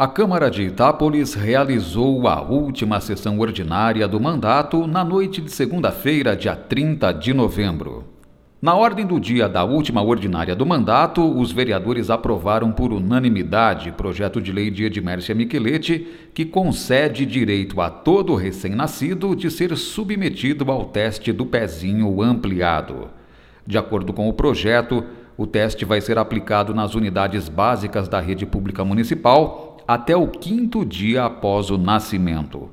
A Câmara de Itápolis realizou a última sessão ordinária do mandato na noite de segunda-feira, dia 30 de novembro. Na ordem do dia da última ordinária do mandato, os vereadores aprovaram por unanimidade projeto de lei de Edmércia Micheletti, que concede direito a todo recém-nascido de ser submetido ao teste do pezinho ampliado. De acordo com o projeto, o teste vai ser aplicado nas unidades básicas da rede pública municipal até o quinto dia após o nascimento.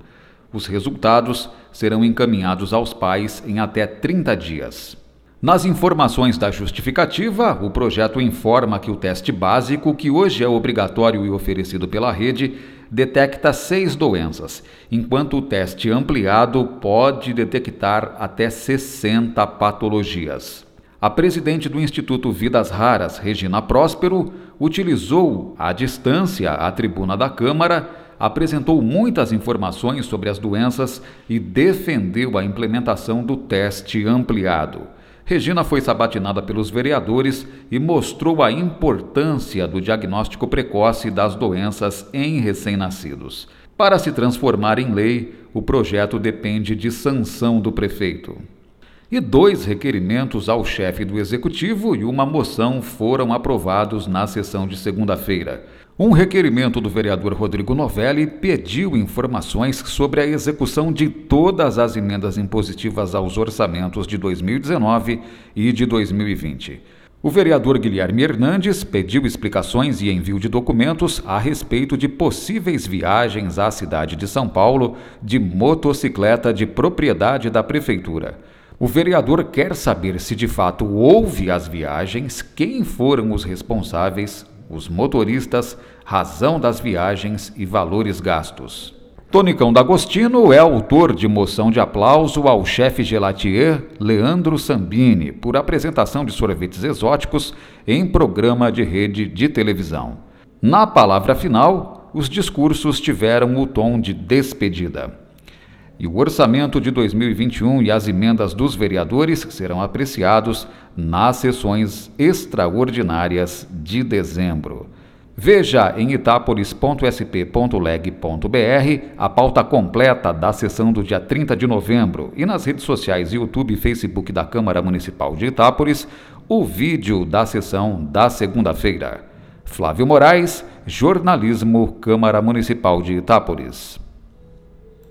Os resultados serão encaminhados aos pais em até 30 dias. Nas informações da justificativa, o projeto informa que o teste básico, que hoje é obrigatório e oferecido pela rede, detecta seis doenças, enquanto o teste ampliado pode detectar até 60 patologias. A presidente do Instituto Vidas Raras, Regina Próspero, utilizou à distância a tribuna da Câmara, apresentou muitas informações sobre as doenças e defendeu a implementação do teste ampliado. Regina foi sabatinada pelos vereadores e mostrou a importância do diagnóstico precoce das doenças em recém-nascidos. Para se transformar em lei, o projeto depende de sanção do prefeito e dois requerimentos ao chefe do executivo e uma moção foram aprovados na sessão de segunda-feira. Um requerimento do vereador Rodrigo Novelli pediu informações sobre a execução de todas as emendas impositivas aos orçamentos de 2019 e de 2020. O vereador Guilherme Hernandes pediu explicações e envio de documentos a respeito de possíveis viagens à cidade de São Paulo de motocicleta de propriedade da prefeitura. O vereador quer saber se de fato houve as viagens, quem foram os responsáveis, os motoristas, razão das viagens e valores gastos. Tonicão D'Agostino é autor de moção de aplauso ao chefe gelatier Leandro Sambini por apresentação de sorvetes exóticos em programa de rede de televisão. Na palavra final, os discursos tiveram o tom de despedida. E o orçamento de 2021 e as emendas dos vereadores serão apreciados nas sessões extraordinárias de dezembro. Veja em itapolis.sp.leg.br a pauta completa da sessão do dia 30 de novembro e nas redes sociais YouTube e Facebook da Câmara Municipal de Itápolis o vídeo da sessão da segunda-feira. Flávio Moraes, Jornalismo, Câmara Municipal de Itápolis.